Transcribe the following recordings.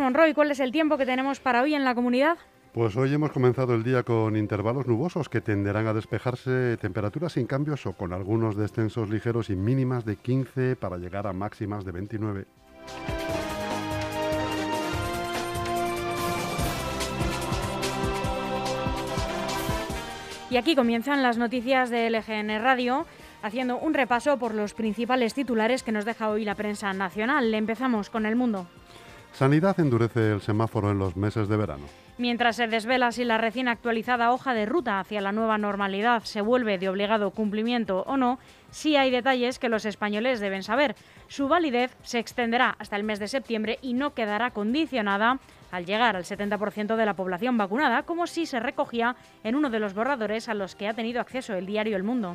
Monroy, ¿cuál es el tiempo que tenemos para hoy en la comunidad? Pues hoy hemos comenzado el día con intervalos nubosos que tenderán a despejarse temperaturas sin cambios o con algunos descensos ligeros y mínimas de 15 para llegar a máximas de 29. Y aquí comienzan las noticias de LGN Radio, haciendo un repaso por los principales titulares que nos deja hoy la prensa nacional. Empezamos con el mundo. Sanidad endurece el semáforo en los meses de verano. Mientras se desvela si la recién actualizada hoja de ruta hacia la nueva normalidad se vuelve de obligado cumplimiento o no, sí hay detalles que los españoles deben saber. Su validez se extenderá hasta el mes de septiembre y no quedará condicionada al llegar al 70% de la población vacunada, como si se recogía en uno de los borradores a los que ha tenido acceso el diario El Mundo.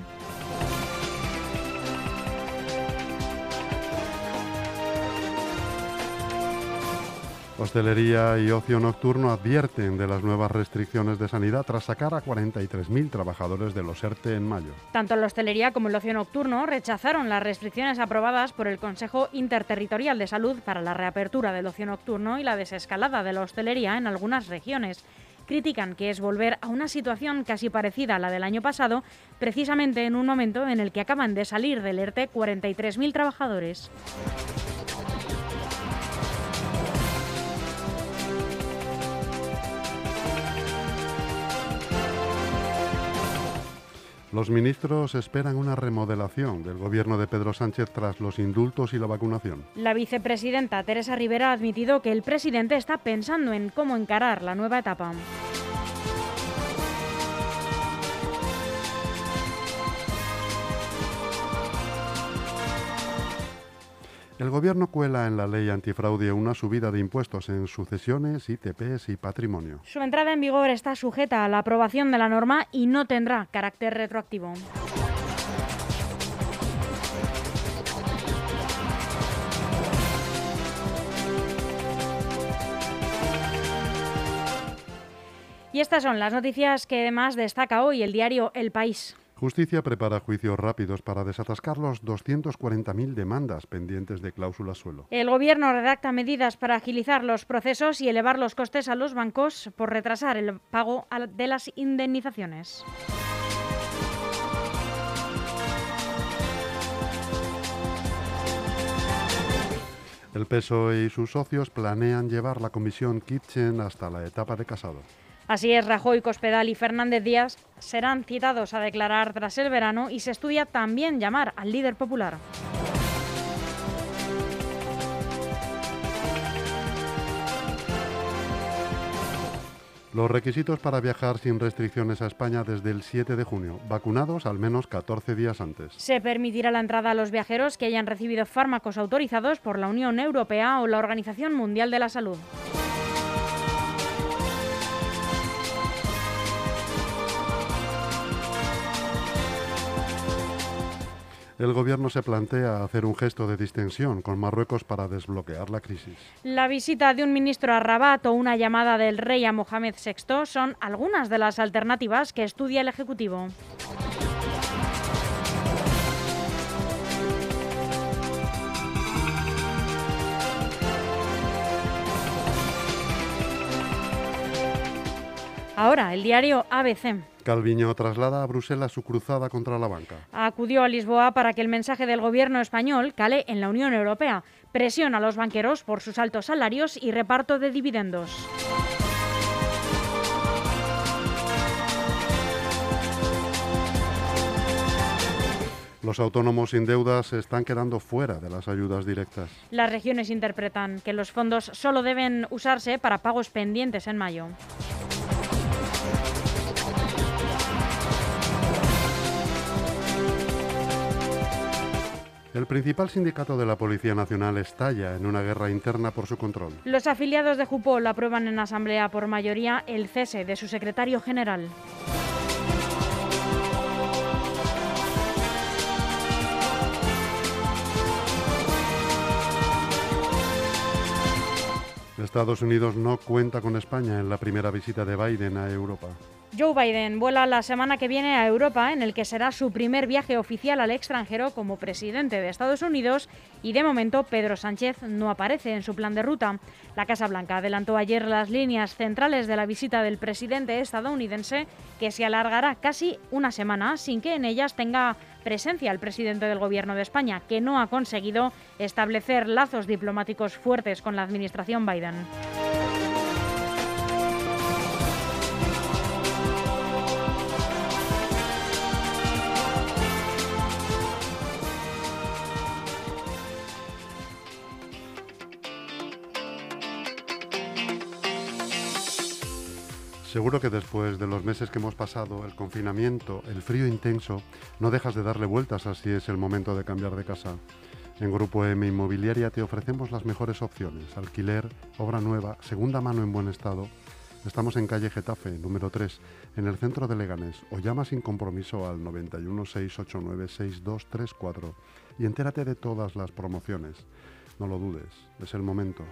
Hostelería y ocio nocturno advierten de las nuevas restricciones de sanidad tras sacar a 43.000 trabajadores de los ERTE en mayo. Tanto la hostelería como el ocio nocturno rechazaron las restricciones aprobadas por el Consejo Interterritorial de Salud para la reapertura del ocio nocturno y la desescalada de la hostelería en algunas regiones. Critican que es volver a una situación casi parecida a la del año pasado, precisamente en un momento en el que acaban de salir del ERTE 43.000 trabajadores. Los ministros esperan una remodelación del gobierno de Pedro Sánchez tras los indultos y la vacunación. La vicepresidenta Teresa Rivera ha admitido que el presidente está pensando en cómo encarar la nueva etapa. El Gobierno cuela en la ley antifraude una subida de impuestos en sucesiones, ITPs y patrimonio. Su entrada en vigor está sujeta a la aprobación de la norma y no tendrá carácter retroactivo. Y estas son las noticias que más destaca hoy el diario El País. Justicia prepara juicios rápidos para desatascar los 240.000 demandas pendientes de cláusula suelo. El Gobierno redacta medidas para agilizar los procesos y elevar los costes a los bancos por retrasar el pago de las indemnizaciones. El PSOE y sus socios planean llevar la comisión Kitchen hasta la etapa de casado. Así es, Rajoy, Cospedal y Fernández Díaz serán citados a declarar tras el verano y se estudia también llamar al líder popular. Los requisitos para viajar sin restricciones a España desde el 7 de junio, vacunados al menos 14 días antes. Se permitirá la entrada a los viajeros que hayan recibido fármacos autorizados por la Unión Europea o la Organización Mundial de la Salud. El Gobierno se plantea hacer un gesto de distensión con Marruecos para desbloquear la crisis. La visita de un ministro a Rabat o una llamada del rey a Mohamed VI son algunas de las alternativas que estudia el Ejecutivo. Ahora, el diario ABC. Calviño traslada a Bruselas su cruzada contra la banca. Acudió a Lisboa para que el mensaje del gobierno español cale en la Unión Europea. Presiona a los banqueros por sus altos salarios y reparto de dividendos. Los autónomos sin deudas se están quedando fuera de las ayudas directas. Las regiones interpretan que los fondos solo deben usarse para pagos pendientes en mayo. El principal sindicato de la Policía Nacional estalla en una guerra interna por su control. Los afiliados de Jupol aprueban en asamblea por mayoría el cese de su secretario general. Estados Unidos no cuenta con España en la primera visita de Biden a Europa. Joe Biden vuela la semana que viene a Europa, en el que será su primer viaje oficial al extranjero como presidente de Estados Unidos y de momento Pedro Sánchez no aparece en su plan de ruta. La Casa Blanca adelantó ayer las líneas centrales de la visita del presidente estadounidense, que se alargará casi una semana sin que en ellas tenga presencia el presidente del Gobierno de España, que no ha conseguido establecer lazos diplomáticos fuertes con la administración Biden. Seguro que después de los meses que hemos pasado, el confinamiento, el frío intenso, no dejas de darle vueltas así es el momento de cambiar de casa. En Grupo M Inmobiliaria te ofrecemos las mejores opciones. Alquiler, obra nueva, segunda mano en buen estado. Estamos en calle Getafe, número 3, en el centro de Leganés. O llama sin compromiso al 916896234 y entérate de todas las promociones. No lo dudes, es el momento.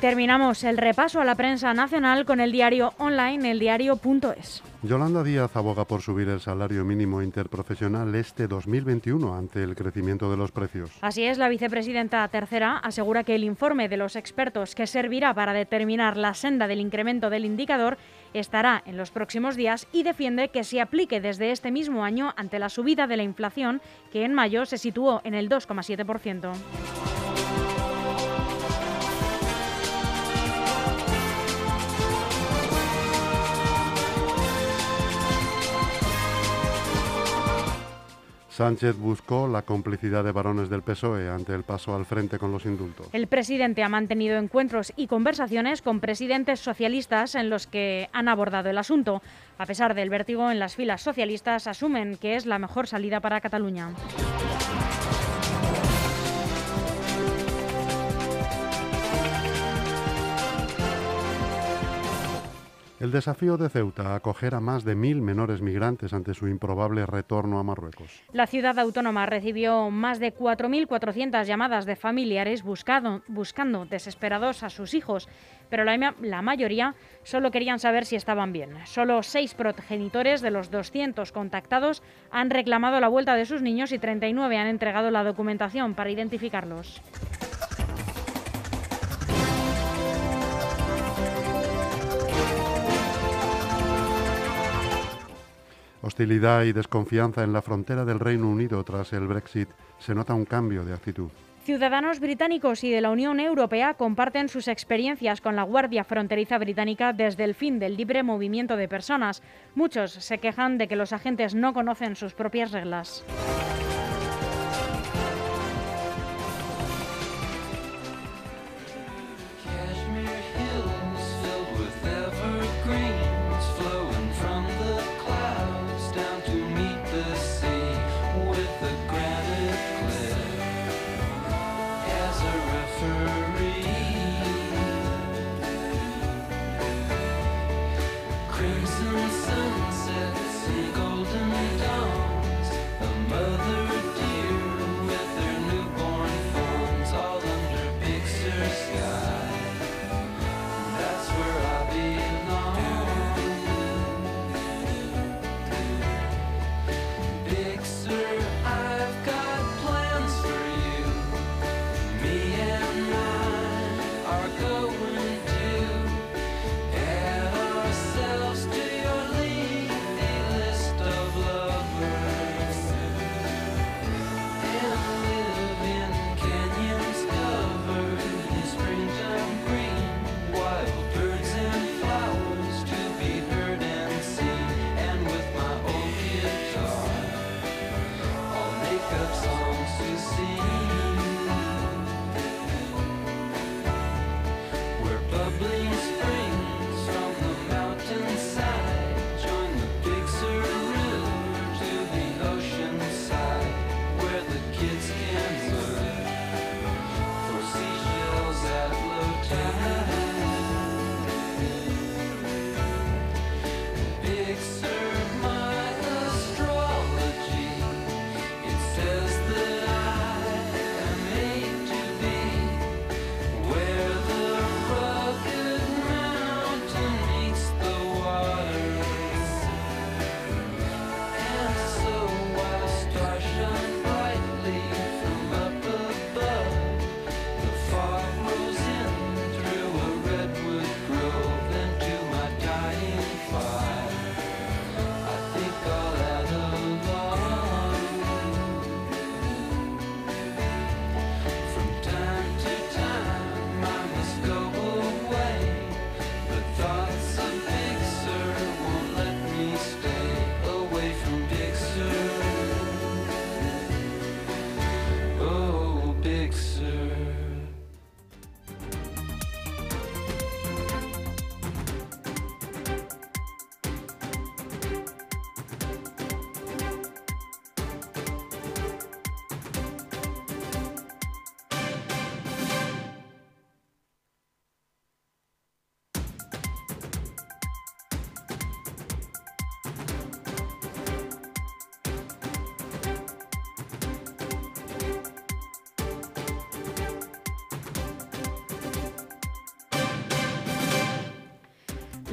Terminamos el repaso a la prensa nacional con el diario online, eldiario.es. Yolanda Díaz aboga por subir el salario mínimo interprofesional este 2021 ante el crecimiento de los precios. Así es, la vicepresidenta tercera asegura que el informe de los expertos que servirá para determinar la senda del incremento del indicador estará en los próximos días y defiende que se aplique desde este mismo año ante la subida de la inflación que en mayo se situó en el 2,7%. Sánchez buscó la complicidad de varones del PSOE ante el paso al frente con los indultos. El presidente ha mantenido encuentros y conversaciones con presidentes socialistas en los que han abordado el asunto. A pesar del vértigo en las filas socialistas, asumen que es la mejor salida para Cataluña. El desafío de Ceuta, acoger a más de mil menores migrantes ante su improbable retorno a Marruecos. La ciudad autónoma recibió más de 4.400 llamadas de familiares buscando desesperados a sus hijos, pero la, la, mayoría solo querían saber si estaban bien. Solo seis progenitores de los 200 contactados han reclamado la vuelta de sus niños y 39 han entregado la documentación para identificarlos. Hostilidad y desconfianza en la frontera del Reino Unido tras el Brexit. Se nota un cambio de actitud. Ciudadanos británicos y de la Unión Europea comparten sus experiencias con la Guardia Fronteriza Británica desde el fin del libre movimiento de personas. Muchos se quejan de que los agentes no conocen sus propias reglas.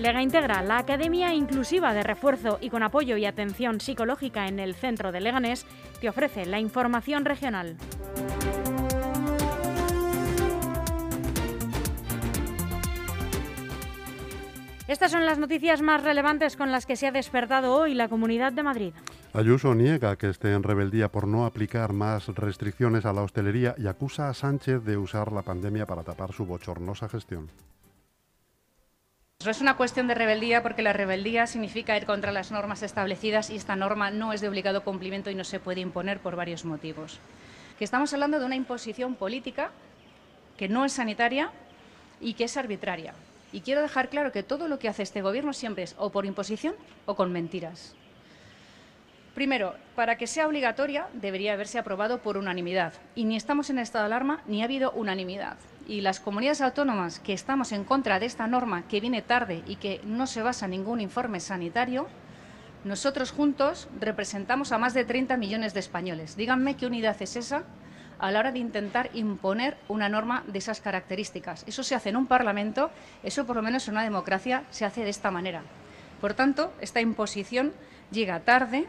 Lega Integra, la Academia Inclusiva de Refuerzo y con apoyo y atención psicológica en el centro de Leganés, te ofrece la información regional. Estas son las noticias más relevantes con las que se ha despertado hoy la Comunidad de Madrid. Ayuso niega que esté en rebeldía por no aplicar más restricciones a la hostelería y acusa a Sánchez de usar la pandemia para tapar su bochornosa gestión. No es una cuestión de rebeldía porque la rebeldía significa ir contra las normas establecidas y esta norma no es de obligado cumplimiento y no se puede imponer por varios motivos. Que estamos hablando de una imposición política que no es sanitaria y que es arbitraria. Y quiero dejar claro que todo lo que hace este Gobierno siempre es o por imposición o con mentiras. Primero, para que sea obligatoria debería haberse aprobado por unanimidad. Y ni estamos en estado de alarma ni ha habido unanimidad y las comunidades autónomas que estamos en contra de esta norma que viene tarde y que no se basa en ningún informe sanitario, nosotros juntos representamos a más de 30 millones de españoles. Díganme qué unidad es esa a la hora de intentar imponer una norma de esas características. Eso se hace en un Parlamento, eso por lo menos en una democracia se hace de esta manera. Por tanto, esta imposición llega tarde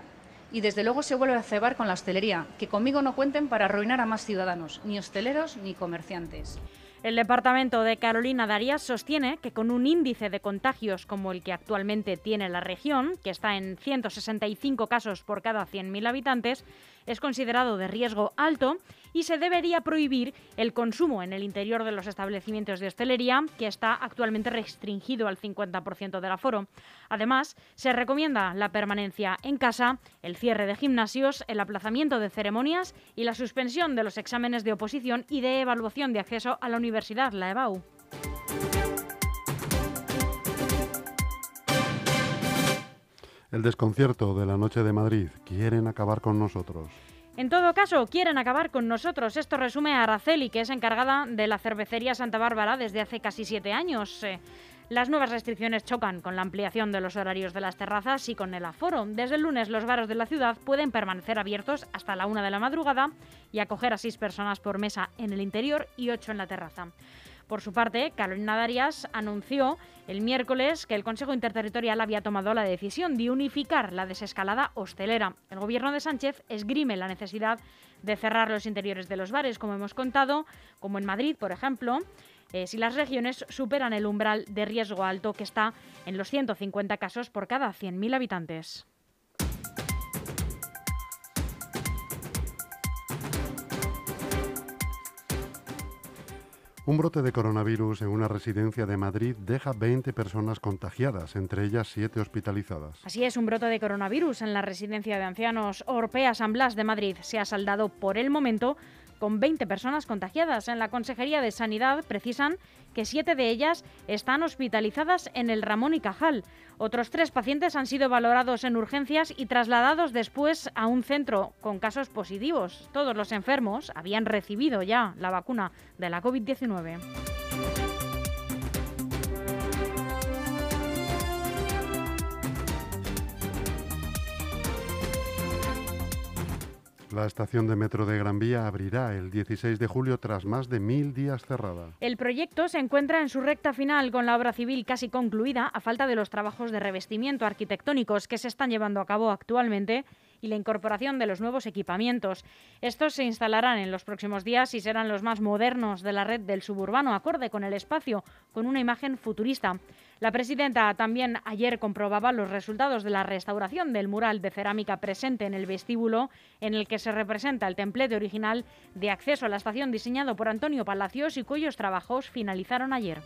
y desde luego se vuelve a cebar con la hostelería, que conmigo no cuenten para arruinar a más ciudadanos, ni hosteleros ni comerciantes. El departamento de Carolina Darías sostiene que con un índice de contagios como el que actualmente tiene la región, que está en 165 casos por cada 100.000 habitantes, es considerado de riesgo alto y se debería prohibir el consumo en el interior de los establecimientos de hostelería, que está actualmente restringido al 50% del aforo. Además, se recomienda la permanencia en casa, el cierre de gimnasios, el aplazamiento de ceremonias y la suspensión de los exámenes de oposición y de evaluación de acceso a la universidad, la EBAU. El desconcierto de la noche de Madrid. Quieren acabar con nosotros. En todo caso, quieren acabar con nosotros. Esto resume a Araceli, que es encargada de la cervecería Santa Bárbara desde hace casi siete años. Eh, las nuevas restricciones chocan con la ampliación de los horarios de las terrazas y con el aforo. Desde el lunes los bares de la ciudad pueden permanecer abiertos hasta la una de la madrugada y acoger a seis personas por mesa en el interior y ocho en la terraza. Por su parte, Carolina Darias anunció el miércoles que el Consejo Interterritorial había tomado la decisión de unificar la desescalada hostelera. El gobierno de Sánchez esgrime la necesidad de cerrar los interiores de los bares, como hemos contado, como en Madrid, por ejemplo, eh, si las regiones superan el umbral de riesgo alto que está en los 150 casos por cada 100.000 habitantes. Un brote de coronavirus en una residencia de Madrid deja 20 personas contagiadas, entre ellas 7 hospitalizadas. Así es, un brote de coronavirus en la residencia de ancianos Orpea San Blas de Madrid se ha saldado por el momento con 20 personas contagiadas. En la Consejería de Sanidad precisan que siete de ellas están hospitalizadas en el Ramón y Cajal. Otros tres pacientes han sido valorados en urgencias y trasladados después a un centro con casos positivos. Todos los enfermos habían recibido ya la vacuna de la COVID-19. La estación de metro de Gran Vía abrirá el 16 de julio tras más de mil días cerrada. El proyecto se encuentra en su recta final con la obra civil casi concluida a falta de los trabajos de revestimiento arquitectónicos que se están llevando a cabo actualmente y la incorporación de los nuevos equipamientos. Estos se instalarán en los próximos días y serán los más modernos de la red del suburbano, acorde con el espacio, con una imagen futurista. La presidenta también ayer comprobaba los resultados de la restauración del mural de cerámica presente en el vestíbulo, en el que se representa el templete original de acceso a la estación diseñado por Antonio Palacios y cuyos trabajos finalizaron ayer.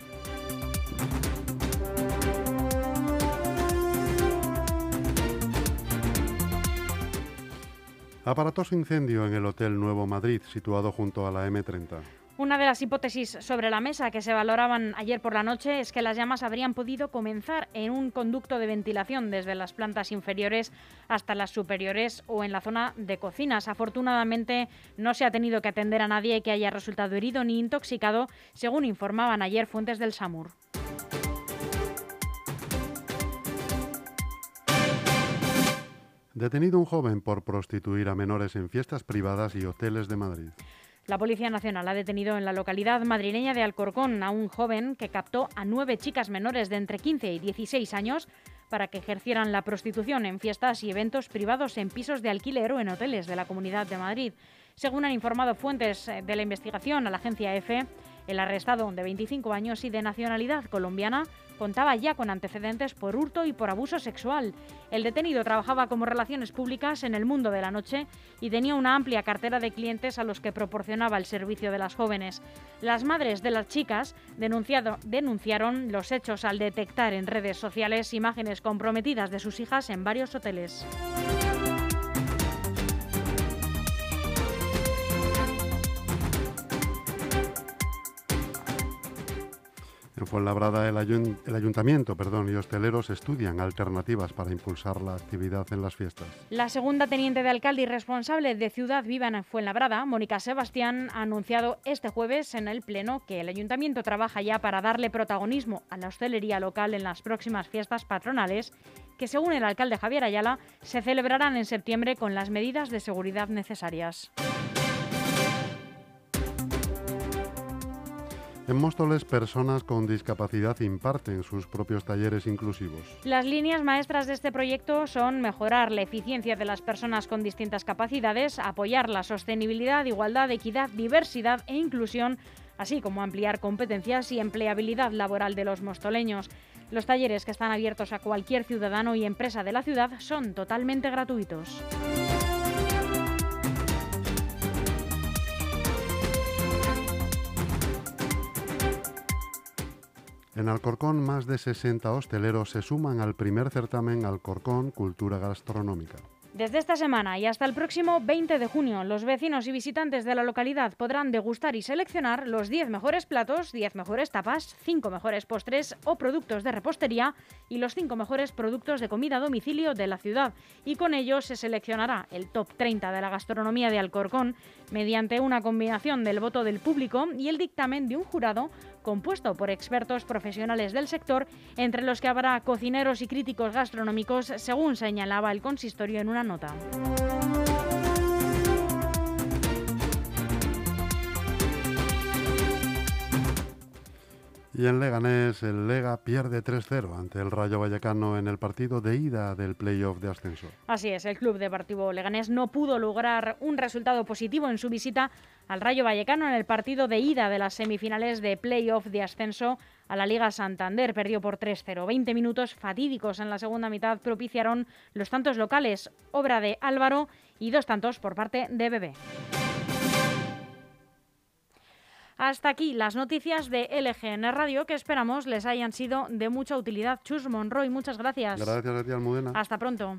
Aparatoso incendio en el Hotel Nuevo Madrid, situado junto a la M30. Una de las hipótesis sobre la mesa que se valoraban ayer por la noche es que las llamas habrían podido comenzar en un conducto de ventilación desde las plantas inferiores hasta las superiores o en la zona de cocinas. Afortunadamente no se ha tenido que atender a nadie que haya resultado herido ni intoxicado, según informaban ayer fuentes del SAMUR. Detenido un joven por prostituir a menores en fiestas privadas y hoteles de Madrid. La Policía Nacional ha detenido en la localidad madrileña de Alcorcón a un joven que captó a nueve chicas menores de entre 15 y 16 años para que ejercieran la prostitución en fiestas y eventos privados en pisos de alquiler o en hoteles de la Comunidad de Madrid. Según han informado fuentes eh, de la investigación a la agencia EFE, el arrestado de 25 años y de nacionalidad colombiana contaba ya con antecedentes por hurto y por abuso sexual. El detenido trabajaba como relaciones públicas en el mundo de la noche y tenía una amplia cartera de clientes a los que proporcionaba el servicio de las jóvenes. Las madres de las chicas denunciaron los hechos al detectar en redes sociales imágenes comprometidas de sus hijas en varios hoteles. Fuenlabrada, el, ayuntamiento perdón, y hosteleros estudian alternativas para impulsar la actividad en las fiestas. La segunda teniente de alcalde y responsable de Ciudad Viva en Fuenlabrada, Mónica Sebastián, ha anunciado este jueves en el Pleno que el ayuntamiento trabaja ya para darle protagonismo a la hostelería local en las próximas fiestas patronales, que según el alcalde Javier Ayala, se celebrarán en septiembre con las medidas de seguridad necesarias. En Móstoles, personas con discapacidad imparten sus propios talleres inclusivos. Las líneas maestras de este proyecto son mejorar la eficiencia de las personas con distintas capacidades, apoyar la sostenibilidad, igualdad, equidad, diversidad e inclusión, así como ampliar competencias y empleabilidad laboral de los mostoleños. Los talleres que están abiertos a cualquier ciudadano y empresa de la ciudad son totalmente gratuitos. En Alcorcón, más de 60 hosteleros se suman al primer certamen Alcorcón Cultura Gastronómica. Desde esta semana y hasta el próximo 20 de junio, los vecinos y visitantes de la localidad podrán degustar y seleccionar los 10 mejores platos, 10 mejores tapas, 5 mejores postres o productos de repostería y los 5 mejores productos de comida a domicilio de la ciudad. Y con ello se seleccionará el top 30 de la gastronomía de Alcorcón mediante una combinación del voto del público y el dictamen de un jurado compuesto por expertos profesionales del sector, entre los que habrá cocineros y críticos gastronómicos, según señalaba el consistorio en una nota. Y en Leganés, el Lega pierde 3-0 ante el Rayo Vallecano en el partido de ida del playoff de ascenso. Así es, el Club Deportivo Leganés no pudo lograr un resultado positivo en su visita al Rayo Vallecano en el partido de ida de las semifinales de playoff de ascenso a la Liga Santander. Perdió por 3-0. 20 minutos fatídicos en la segunda mitad propiciaron los tantos locales, obra de Álvaro y dos tantos por parte de Bebé. Hasta aquí las noticias de LGN Radio que esperamos les hayan sido de mucha utilidad. Chus Monroy, muchas gracias. Gracias ti, Almudena. Hasta pronto.